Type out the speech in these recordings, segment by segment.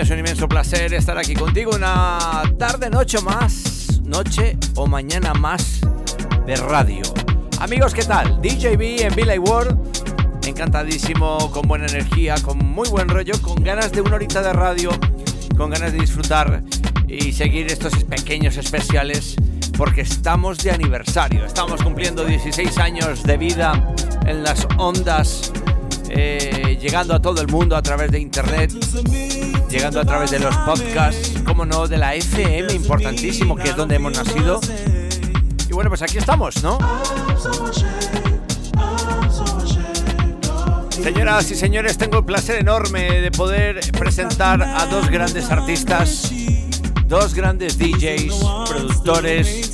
es un inmenso placer estar aquí contigo una tarde, noche más, noche o mañana más de radio. Amigos, ¿qué tal? DJB en Billy World, encantadísimo, con buena energía, con muy buen rollo, con ganas de una horita de radio, con ganas de disfrutar y seguir estos pequeños especiales porque estamos de aniversario, estamos cumpliendo 16 años de vida en las ondas, eh, llegando a todo el mundo a través de internet, llegando a través de los podcasts, como no, de la FM, importantísimo, que es donde hemos nacido. Y bueno, pues aquí estamos, ¿no? Señoras y señores, tengo el placer enorme de poder presentar a dos grandes artistas, dos grandes DJs, productores,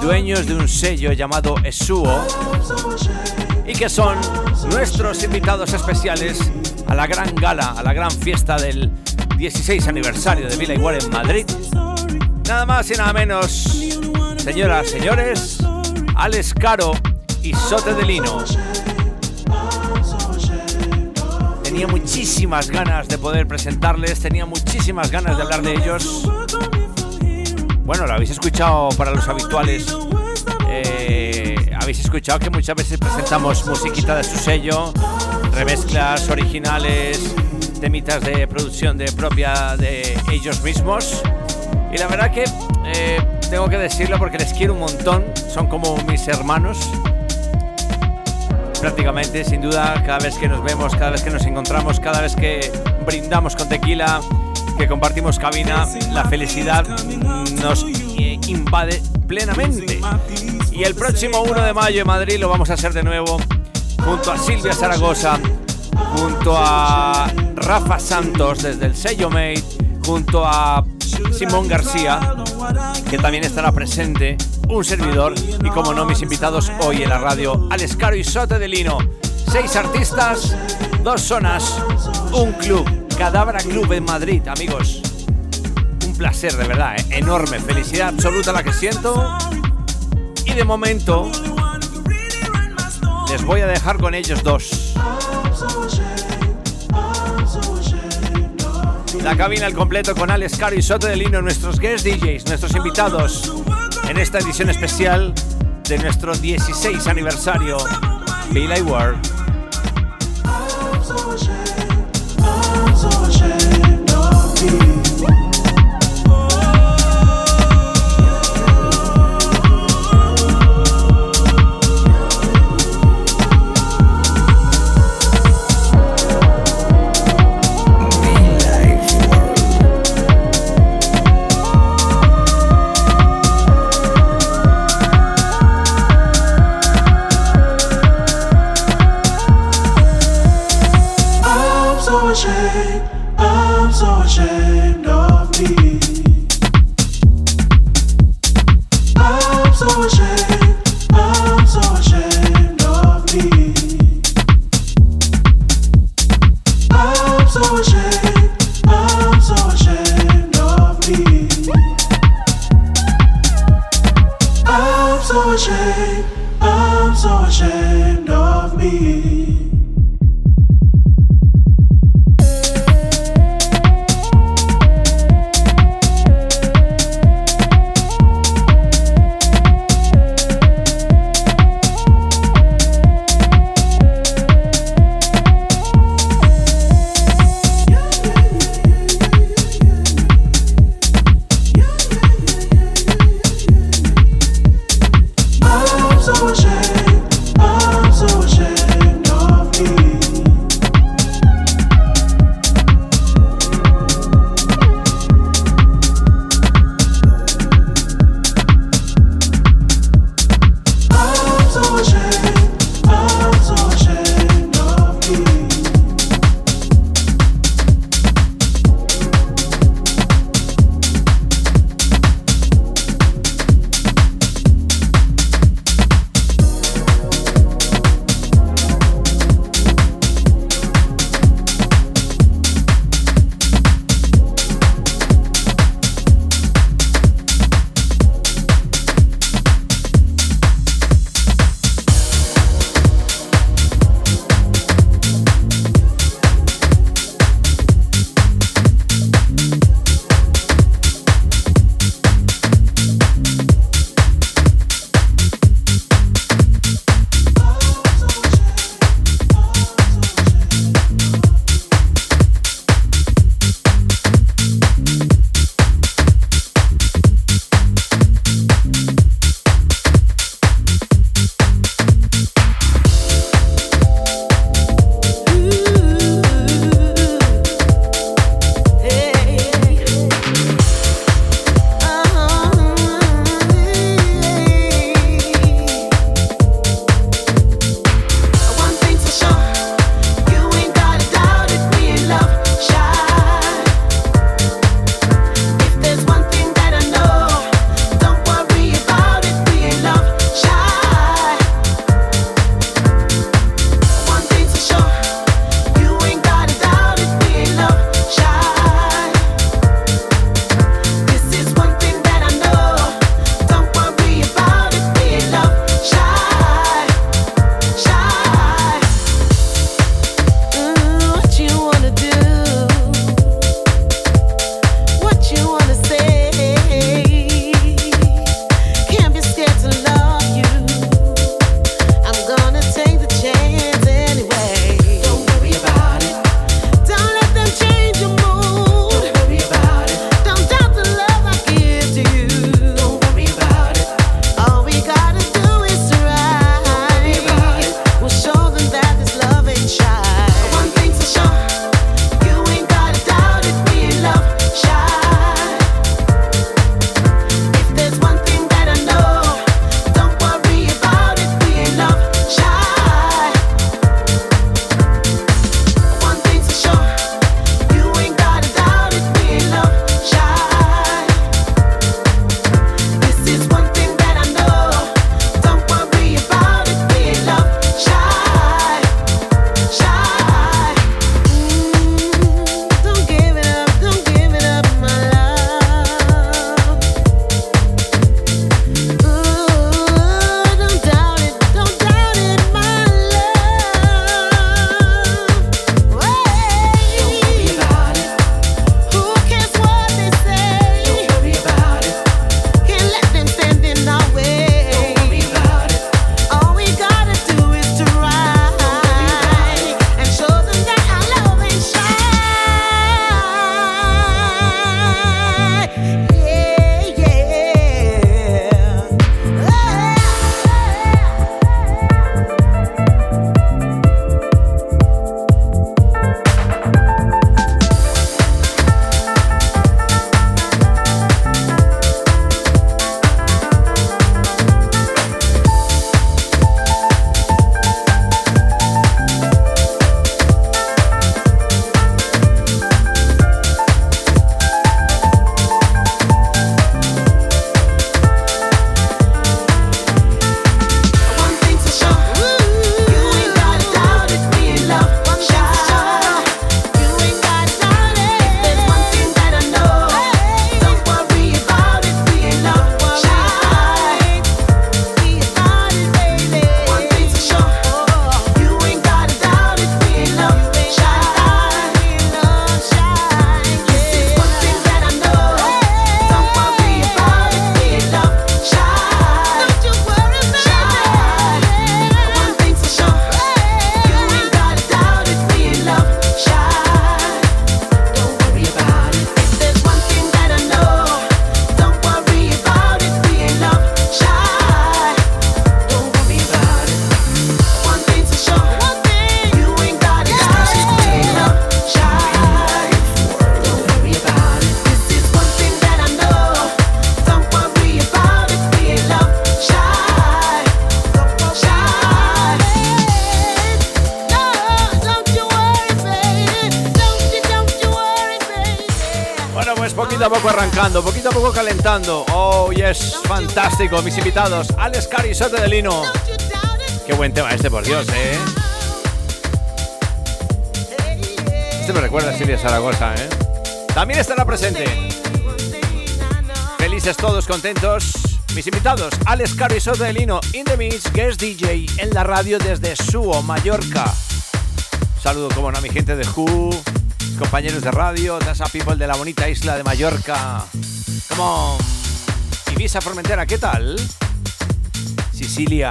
dueños de un sello llamado Esuo y que son nuestros invitados especiales a la gran gala, a la gran fiesta del 16 aniversario de Villa Igual en Madrid. Nada más y nada menos, señoras, señores, Alex Caro y Sote de Lino. Tenía muchísimas ganas de poder presentarles, tenía muchísimas ganas de hablar de ellos. Bueno, lo habéis escuchado para los habituales. Eh, habéis escuchado que muchas veces presentamos musiquita de su sello, remezclas originales, temitas de producción de propia de ellos mismos. Y la verdad que eh, tengo que decirlo porque les quiero un montón, son como mis hermanos. Prácticamente, sin duda, cada vez que nos vemos, cada vez que nos encontramos, cada vez que brindamos con tequila, que compartimos cabina, la felicidad nos eh, invade plenamente. Y el próximo 1 de mayo en Madrid lo vamos a hacer de nuevo junto a Silvia Zaragoza, junto a Rafa Santos desde el sello Made, junto a Simón García, que también estará presente, un servidor y como no mis invitados hoy en la radio, Alex Caro y Sote de Lino. Seis artistas, dos zonas, un club, Cadabra Club en Madrid, amigos. Un placer de verdad, ¿eh? enorme, felicidad absoluta la que siento. Y de momento les voy a dejar con ellos dos. La cabina al completo con Alex Caro y Soto de Lino, nuestros guest DJs, nuestros invitados en esta edición especial de nuestro 16 aniversario Billy. Invitados, Alex Cari, Sote de Lino. Qué buen tema este, por Dios, eh. Este me recuerda a Silvia Zaragoza, eh. También estará presente. Felices todos, contentos. Mis invitados, Alex Cari, Sote de Lino, In The Mix, Guest DJ en la radio desde Suo, Mallorca. Saludo, como no, a mi gente de Who compañeros de radio, Dasa People de la bonita isla de Mallorca. Como Ibiza Formentera, ¿qué tal? Sicilia.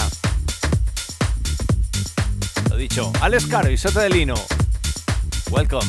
Lo dicho, Alex Caro y Soto de Lino. Welcome.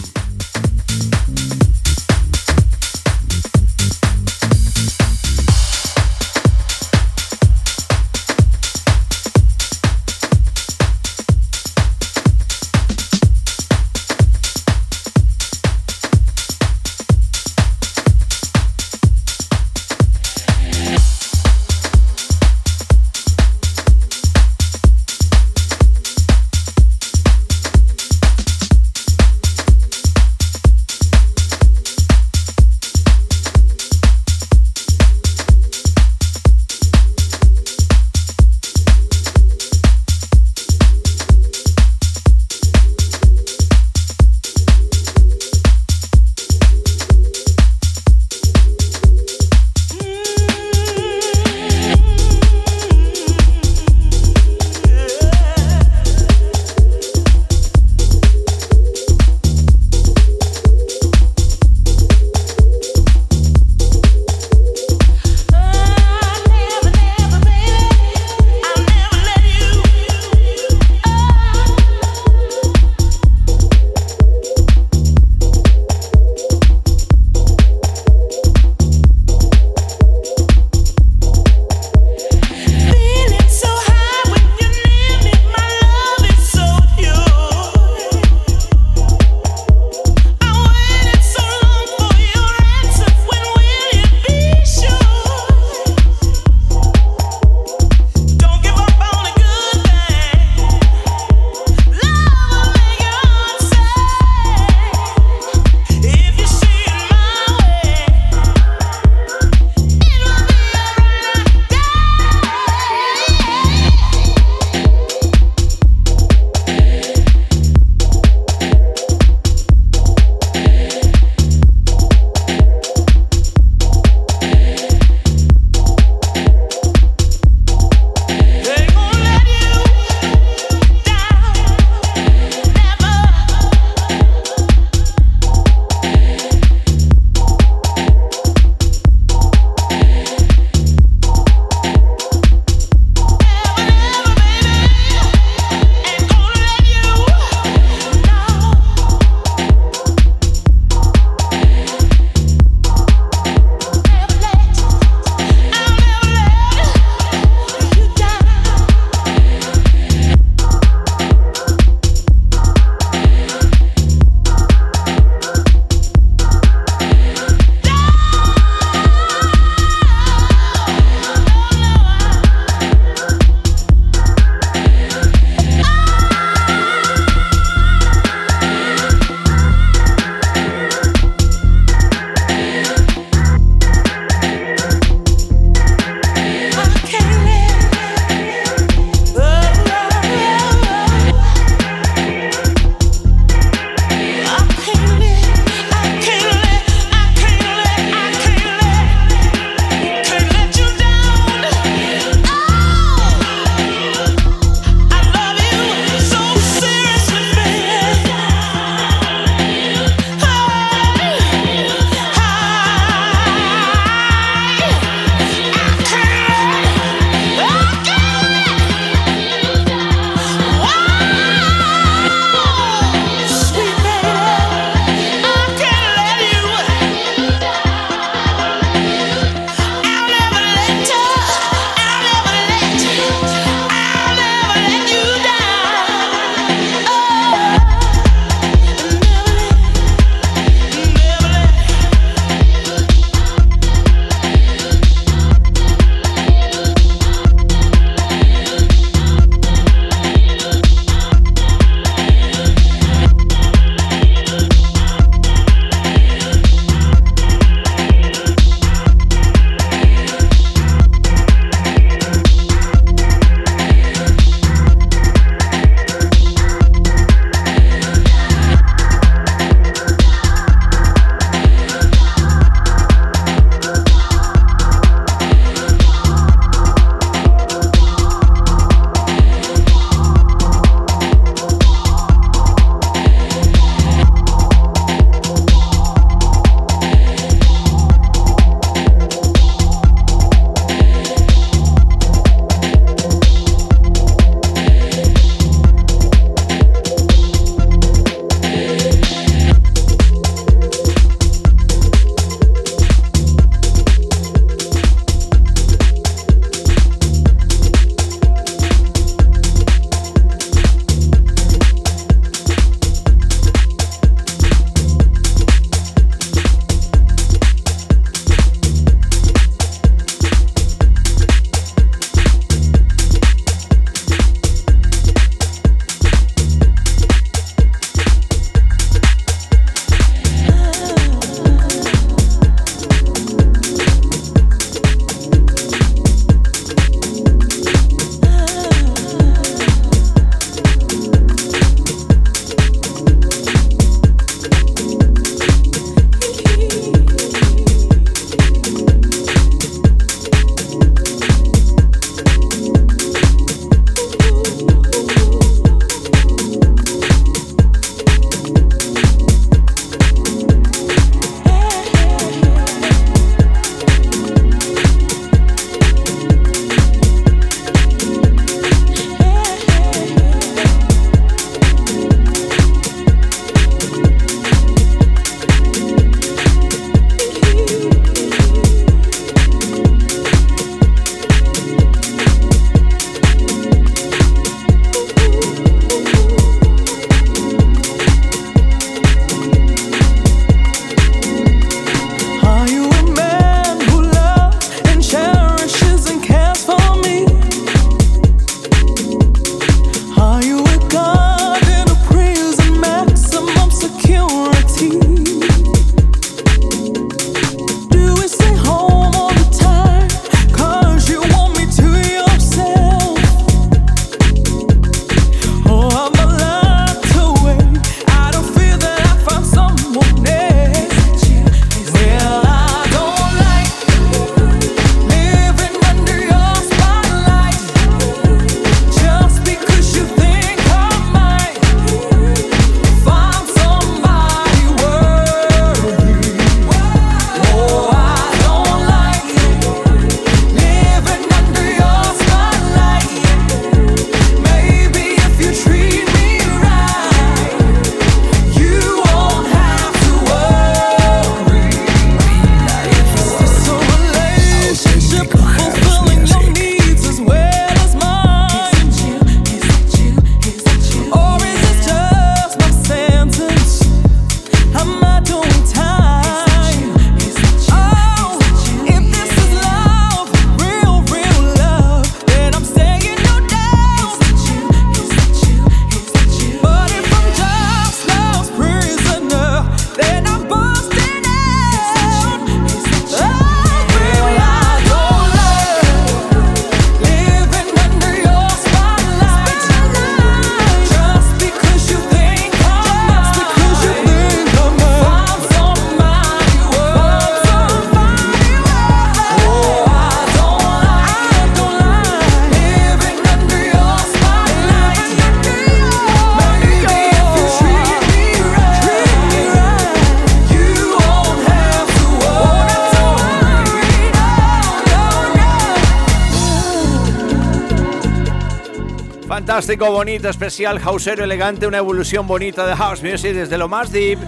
Fantástico, bonito, especial, houseero elegante, una evolución bonita de house music desde lo más deep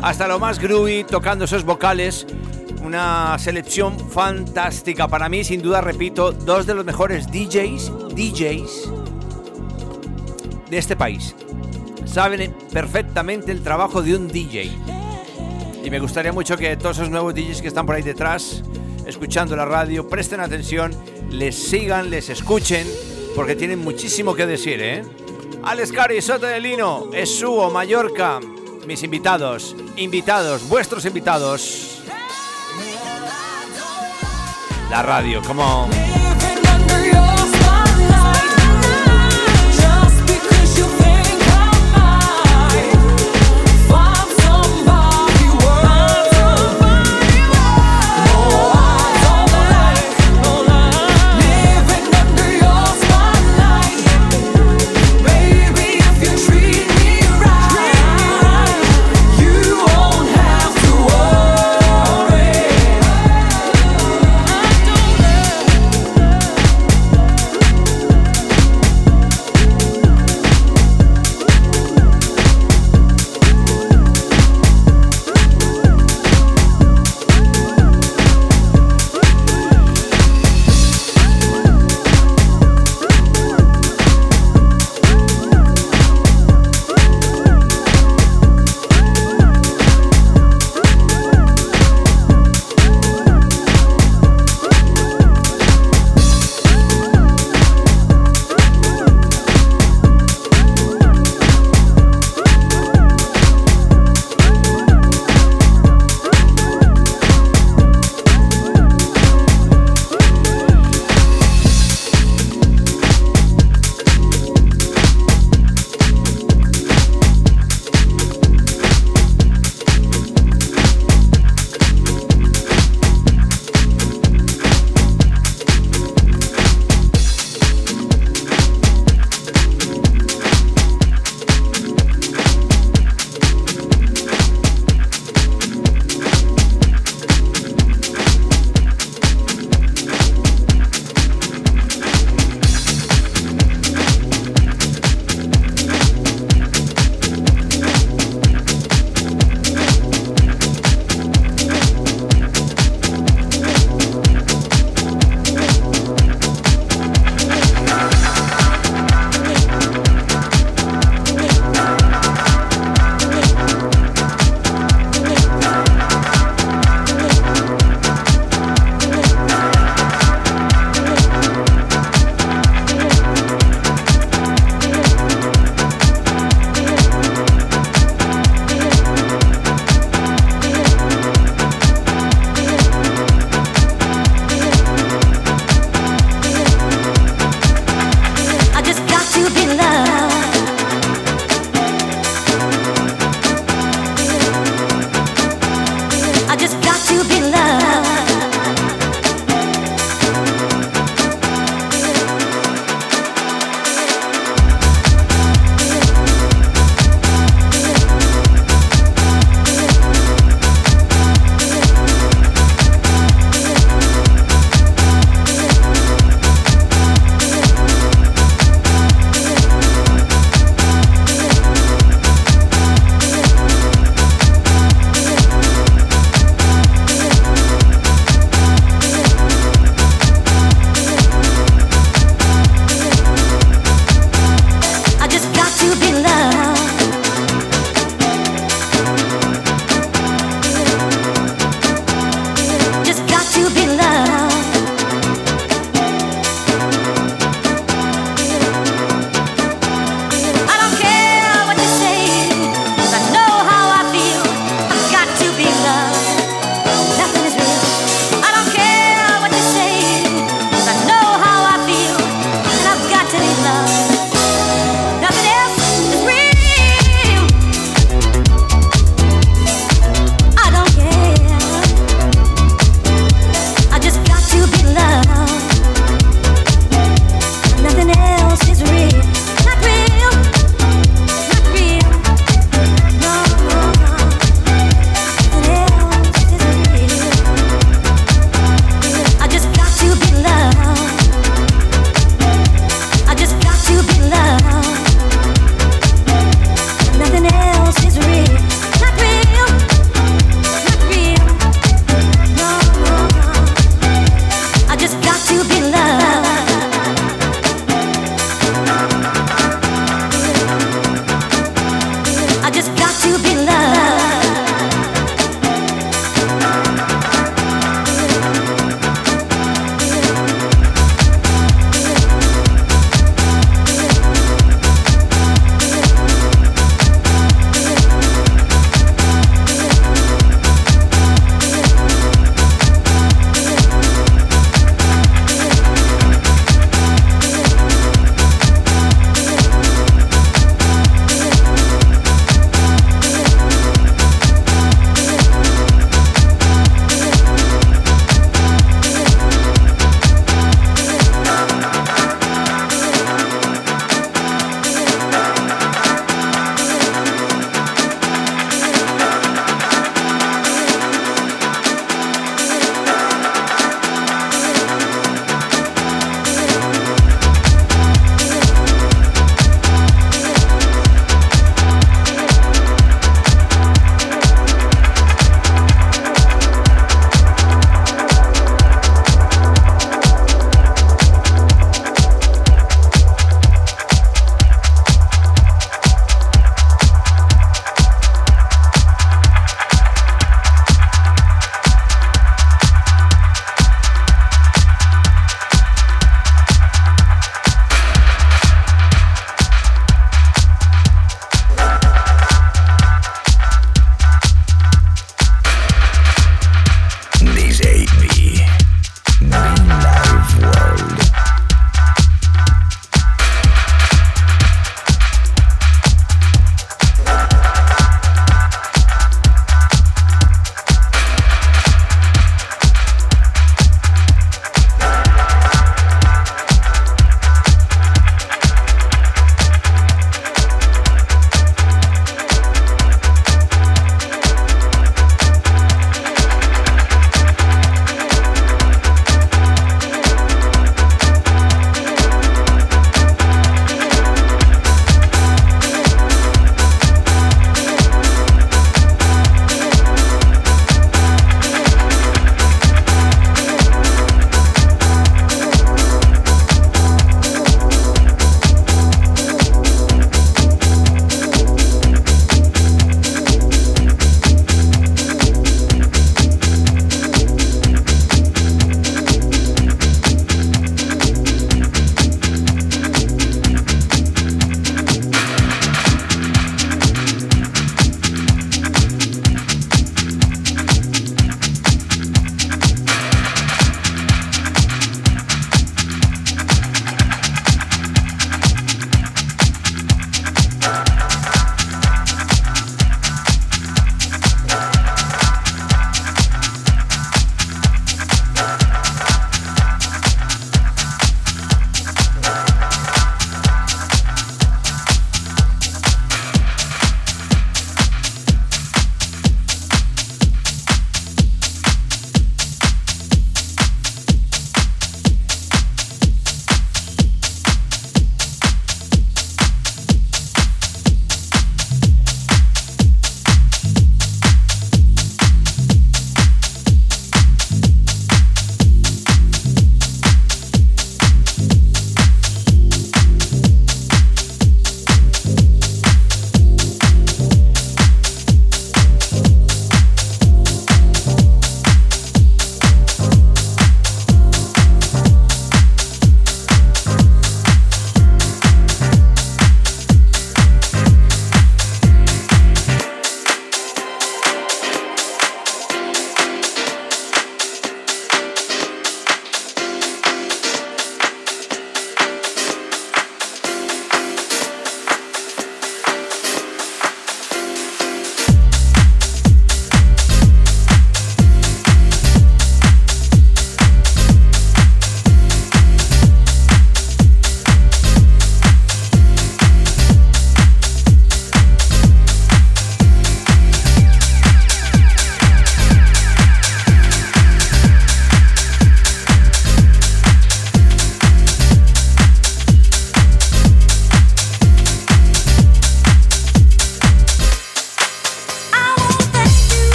hasta lo más groovy, tocando esos vocales. Una selección fantástica para mí, sin duda, repito, dos de los mejores DJs, DJs de este país. Saben perfectamente el trabajo de un DJ. Y me gustaría mucho que todos esos nuevos DJs que están por ahí detrás, escuchando la radio, presten atención, les sigan, les escuchen porque tienen muchísimo que decir, ¿eh? Alex Cari, Soto de Lino, Esuo, Mallorca, mis invitados, invitados, vuestros invitados. La radio, como... House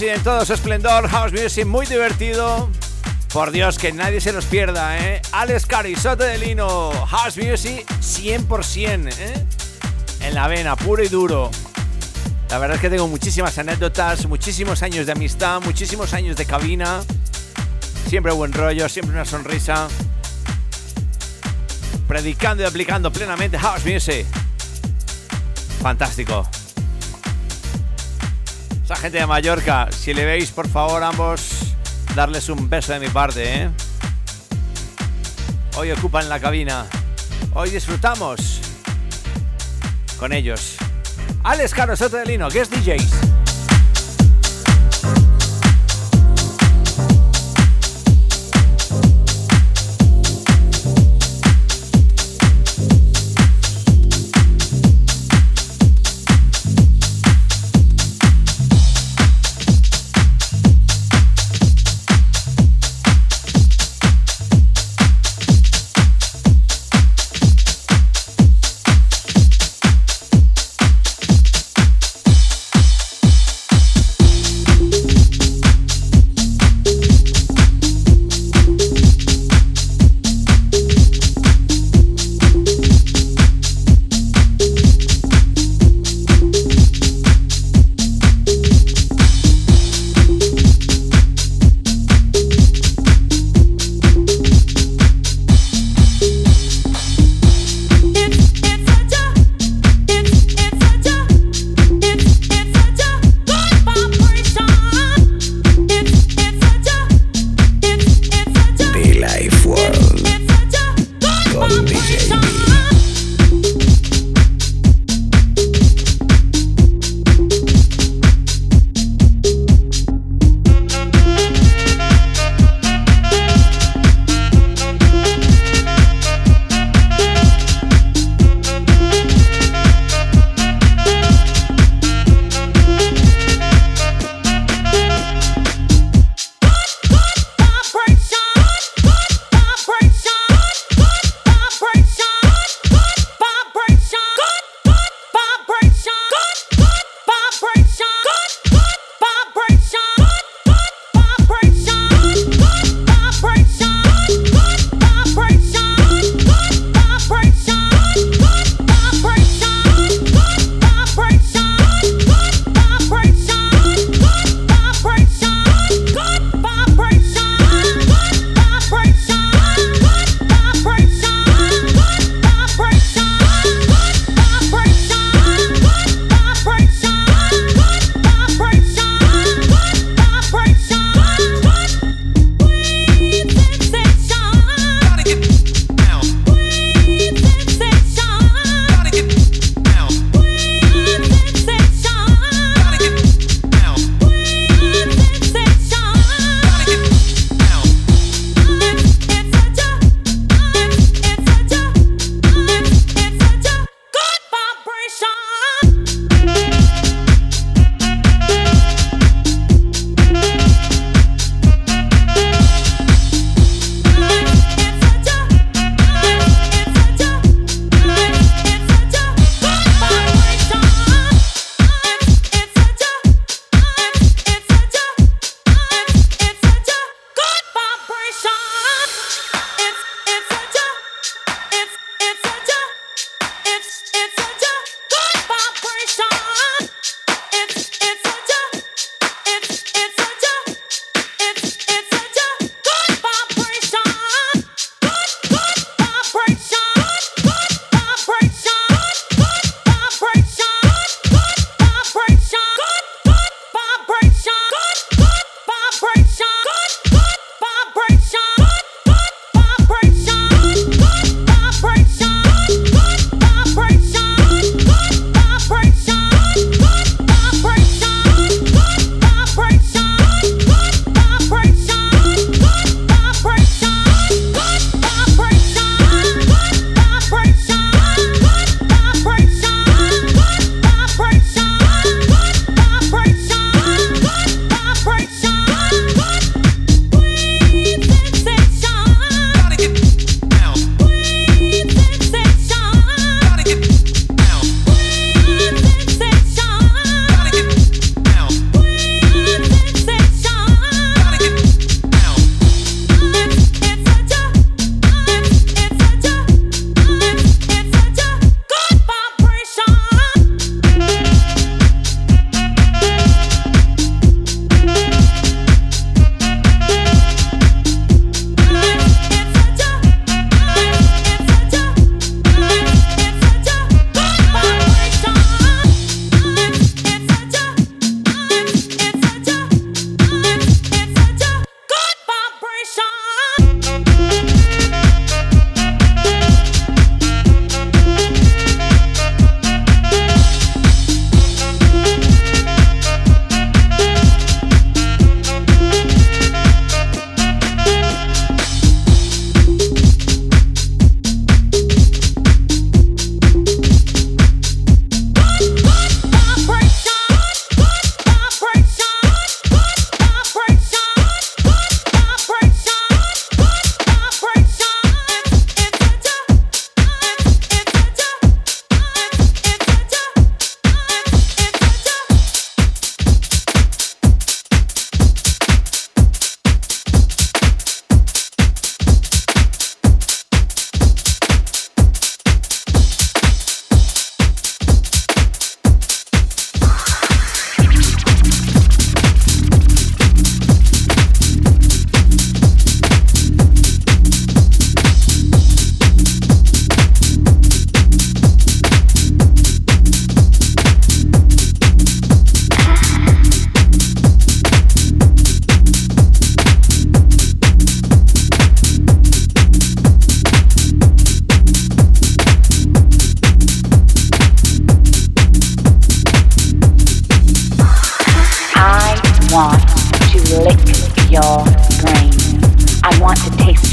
En todo su esplendor, House Music muy divertido. Por Dios, que nadie se nos pierda, ¿eh? Alex Carizote de Lino, House Music 100%, ¿eh? En la vena, puro y duro. La verdad es que tengo muchísimas anécdotas, muchísimos años de amistad, muchísimos años de cabina. Siempre buen rollo, siempre una sonrisa. Predicando y aplicando plenamente House Music. Fantástico. Esa gente de Mallorca, si le veis, por favor, ambos, darles un beso de mi parte, ¿eh? Hoy ocupan la cabina. Hoy disfrutamos con ellos. Alex Caro Soto de Lino, que es DJs.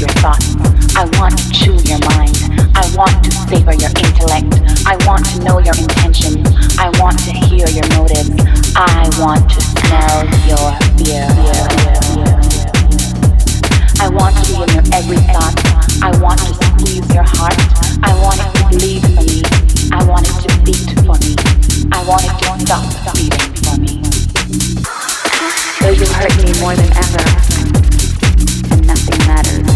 your thoughts. I want to chew your mind. I want to savor your intellect. I want to know your intentions. I want to hear your motives. I want to smell your fear. I want to be in your every thought. I want to squeeze your heart. I want it to bleed for me. I want it to beat for me. I want it to stop beating for me. Though you hurt me more than ever, and nothing matters.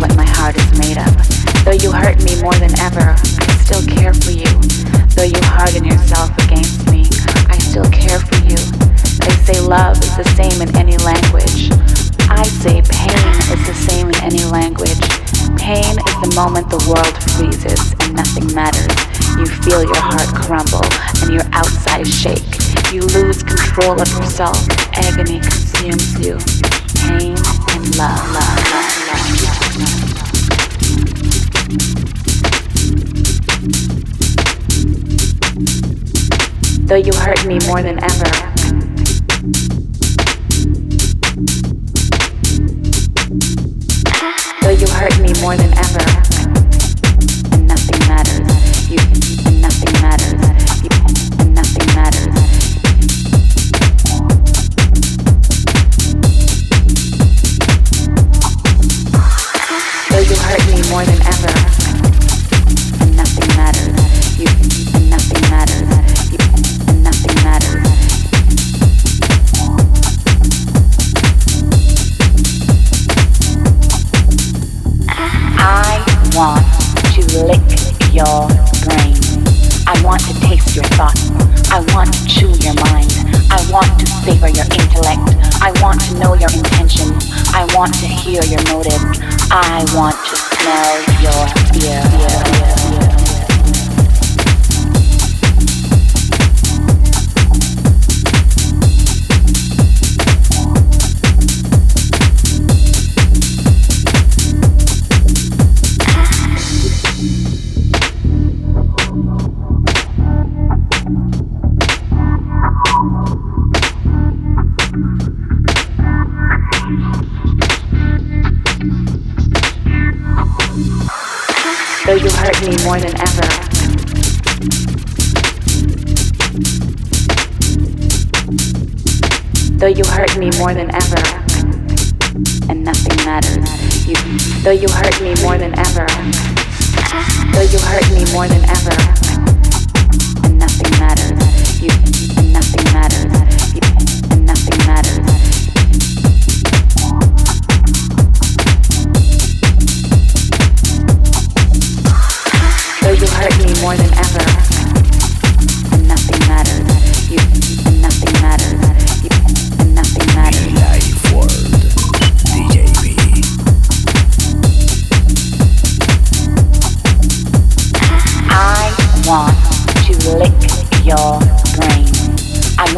What my heart is made of. Though you hurt me more than ever, I still care for you. Though you harden yourself against me, I still care for you. They say love is the same in any language. I say pain is the same in any language. Pain is the moment the world freezes and nothing matters. You feel your heart crumble and your outside shake. You lose control of yourself. Agony consumes you. Pain and love. love, love, Though you hurt me more than ever. Though you hurt me more than ever.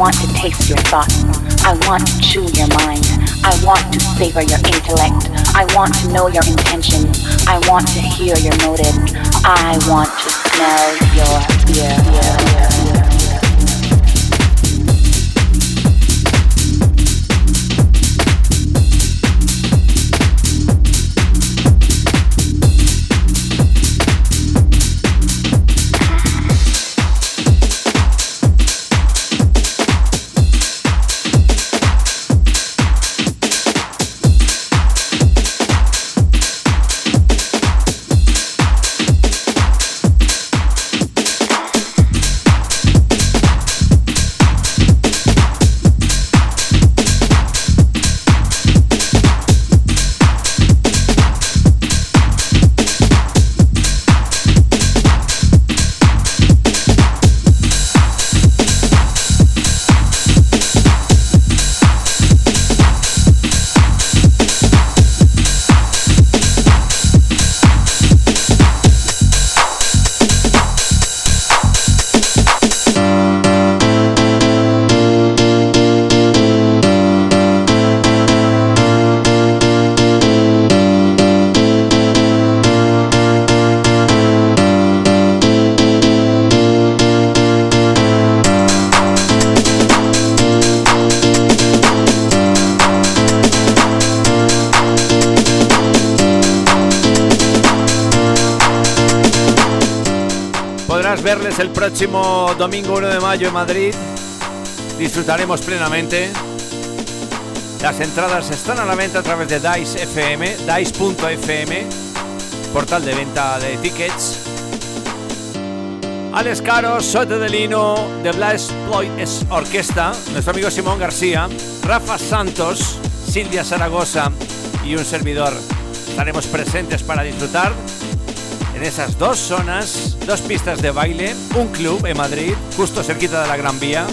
Want to taste your thoughts. I want to chew your mind. I want to savor your intellect. I want to know your intentions. I want to hear your motives. I want to smell your fear. Verles el próximo domingo 1 de mayo en Madrid. Disfrutaremos plenamente. Las entradas están a la venta a través de Dice FM, dice.fm, portal de venta de tickets. Alex Caro, Sote de Lino, de Blaze Ploy Orquesta, nuestro amigo Simón García, Rafa Santos, Silvia Zaragoza y un servidor. Estaremos presentes para disfrutar en esas dos zonas, dos pistas de baile, un club en Madrid, justo cerquita de la Gran Vía.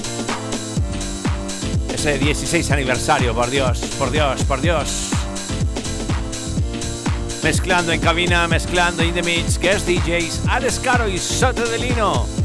Ese 16 aniversario, por Dios, por Dios, por Dios. Mezclando en cabina, mezclando in the mix, guest DJs, Alex Caro y Soto de Lino.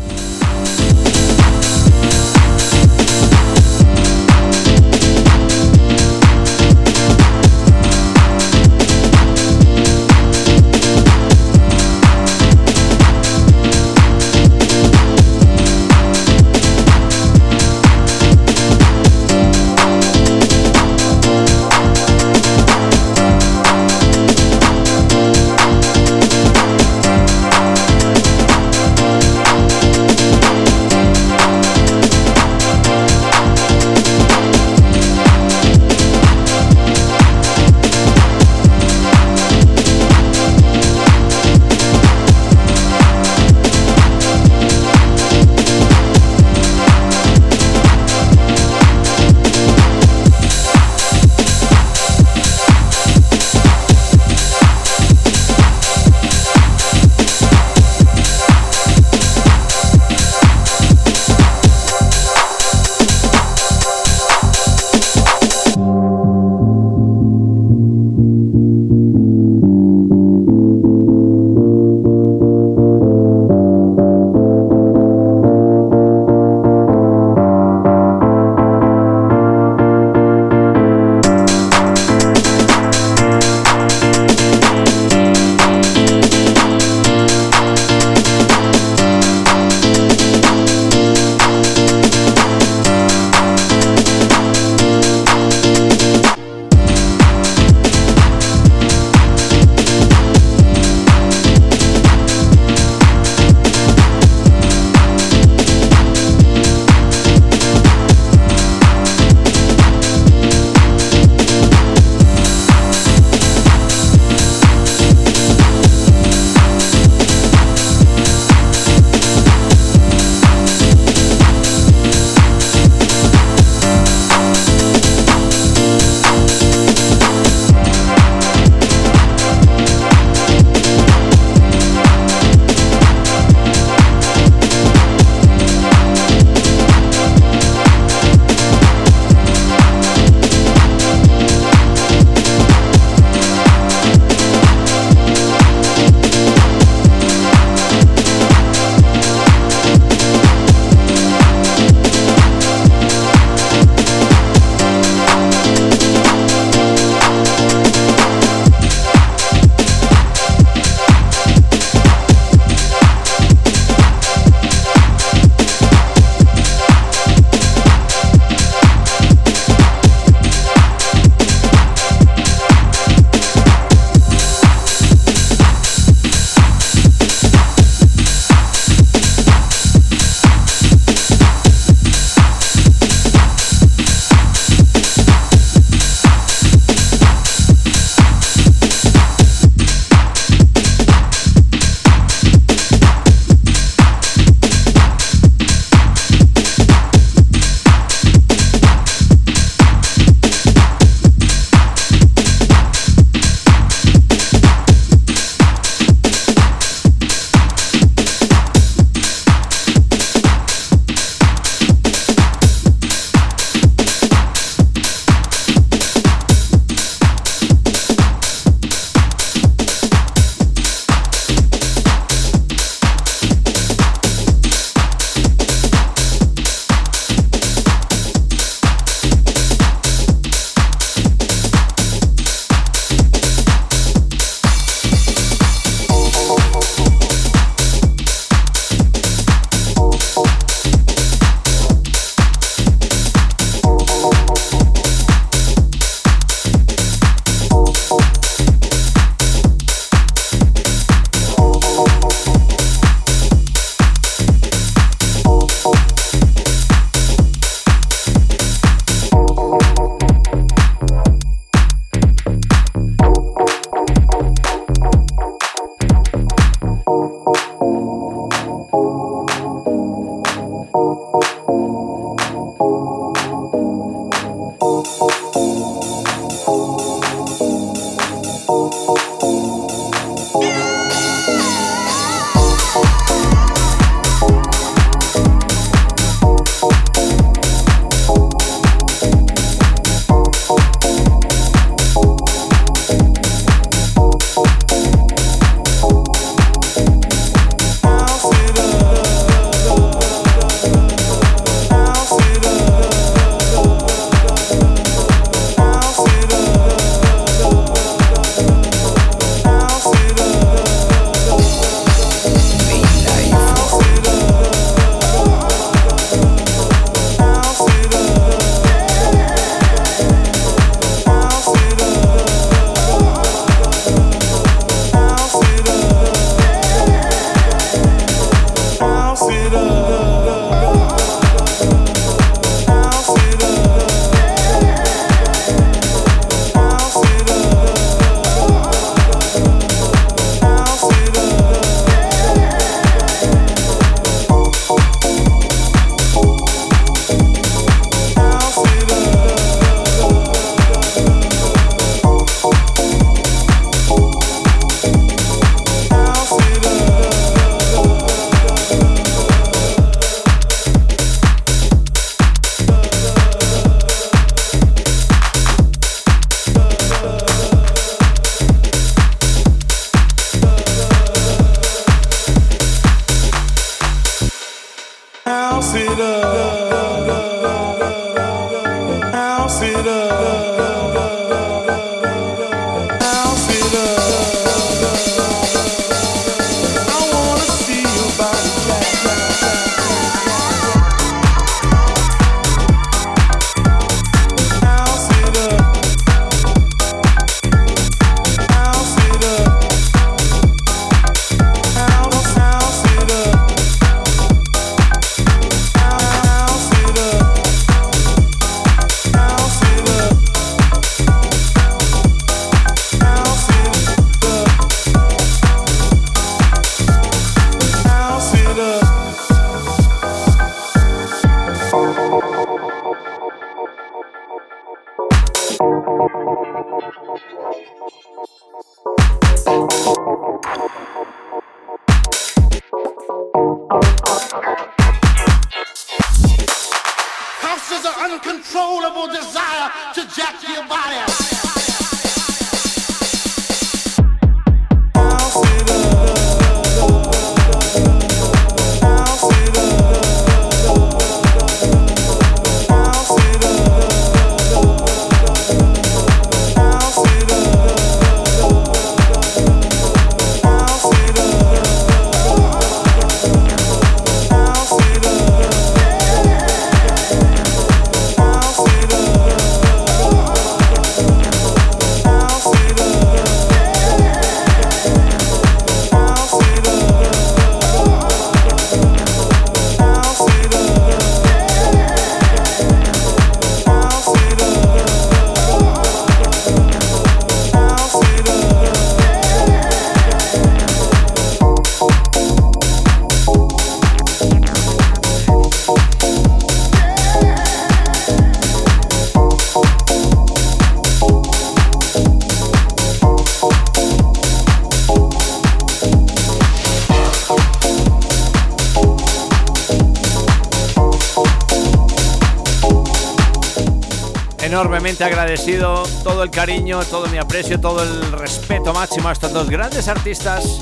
Enormemente agradecido todo el cariño, todo mi aprecio, todo el respeto máximo a estos dos grandes artistas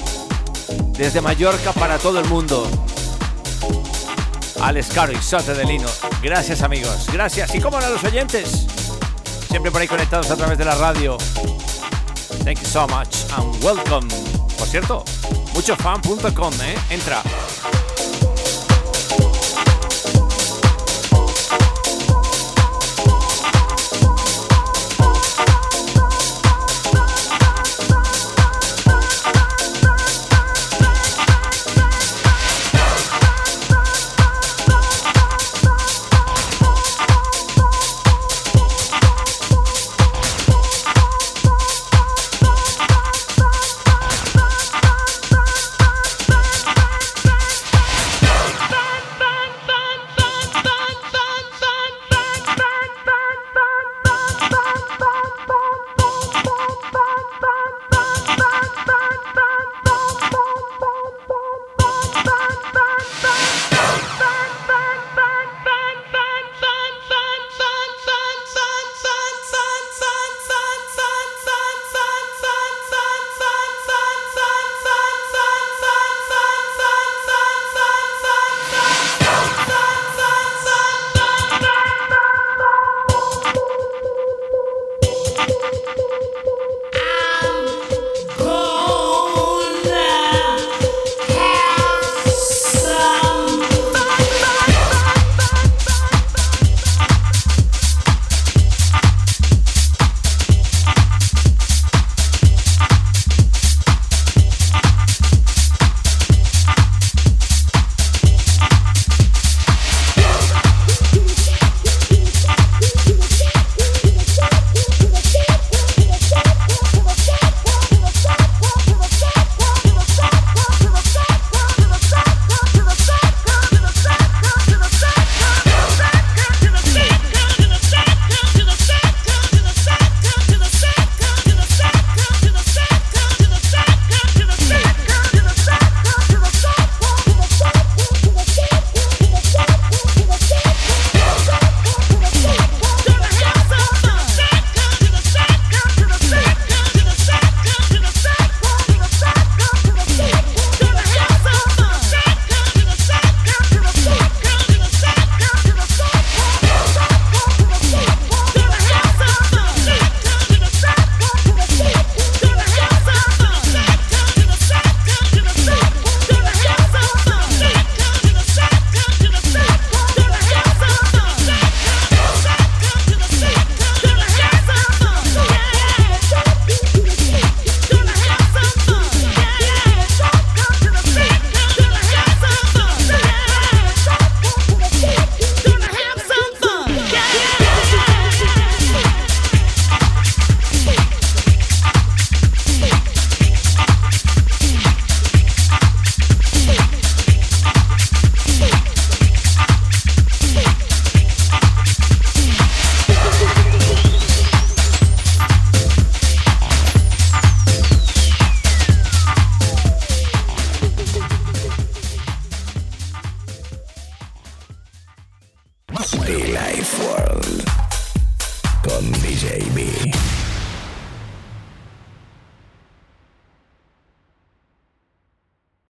desde Mallorca para todo el mundo. Alex Caro y Sote de Lino. Gracias amigos, gracias. Y como a los oyentes, siempre por ahí conectados a través de la radio. Thank you so much and welcome. Por cierto, muchofan.com, ¿eh? Entra.